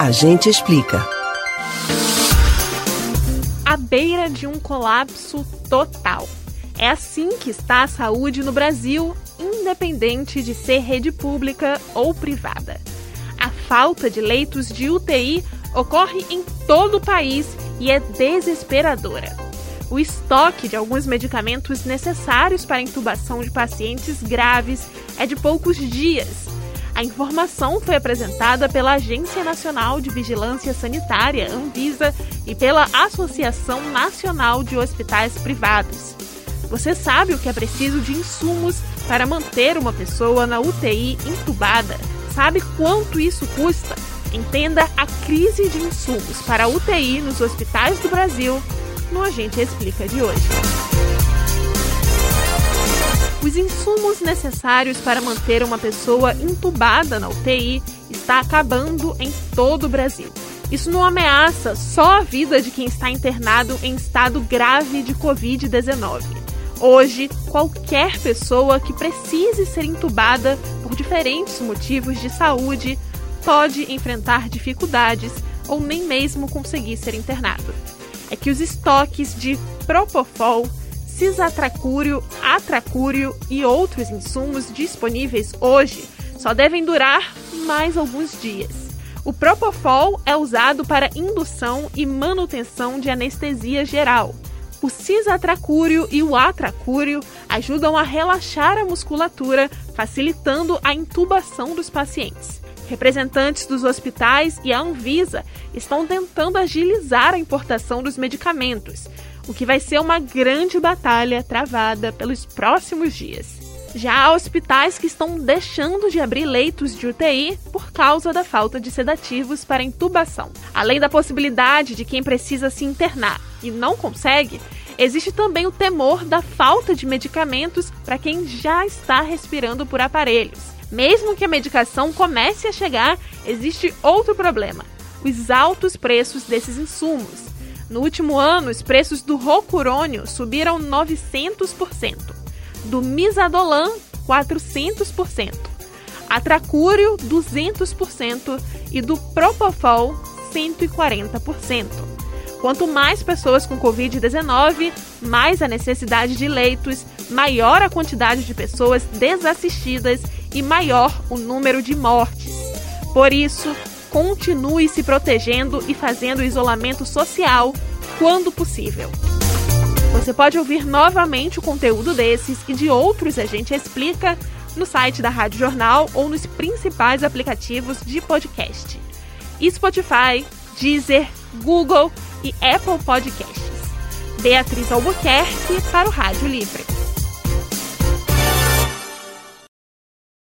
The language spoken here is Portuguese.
A gente explica. À beira de um colapso total. É assim que está a saúde no Brasil, independente de ser rede pública ou privada. A falta de leitos de UTI ocorre em todo o país e é desesperadora. O estoque de alguns medicamentos necessários para a intubação de pacientes graves é de poucos dias. A informação foi apresentada pela Agência Nacional de Vigilância Sanitária, Anvisa, e pela Associação Nacional de Hospitais Privados. Você sabe o que é preciso de insumos para manter uma pessoa na UTI entubada? Sabe quanto isso custa? Entenda a crise de insumos para a UTI nos hospitais do Brasil no Agente Explica de hoje. Os insumos necessários para manter uma pessoa entubada na UTI está acabando em todo o Brasil. Isso não ameaça só a vida de quem está internado em estado grave de Covid-19. Hoje, qualquer pessoa que precise ser entubada por diferentes motivos de saúde pode enfrentar dificuldades ou nem mesmo conseguir ser internado. É que os estoques de Propofol, cisatracúrio, atracúrio e outros insumos disponíveis hoje só devem durar mais alguns dias. O Propofol é usado para indução e manutenção de anestesia geral. O cisatracúrio e o atracúrio ajudam a relaxar a musculatura, facilitando a intubação dos pacientes. Representantes dos hospitais e a Anvisa estão tentando agilizar a importação dos medicamentos, o que vai ser uma grande batalha travada pelos próximos dias. Já há hospitais que estão deixando de abrir leitos de UTI por causa da falta de sedativos para intubação. Além da possibilidade de quem precisa se internar e não consegue, existe também o temor da falta de medicamentos para quem já está respirando por aparelhos. Mesmo que a medicação comece a chegar, existe outro problema: os altos preços desses insumos. No último ano, os preços do rocurônio subiram 900% do Misadolam 400%, Atracúrio 200% e do Propofol 140%. Quanto mais pessoas com Covid-19, mais a necessidade de leitos, maior a quantidade de pessoas desassistidas e maior o número de mortes. Por isso, continue se protegendo e fazendo isolamento social quando possível. Você pode ouvir novamente o conteúdo desses e de outros a gente explica no site da Rádio Jornal ou nos principais aplicativos de podcast. Spotify, Deezer, Google e Apple Podcasts. Beatriz Albuquerque para o Rádio Livre.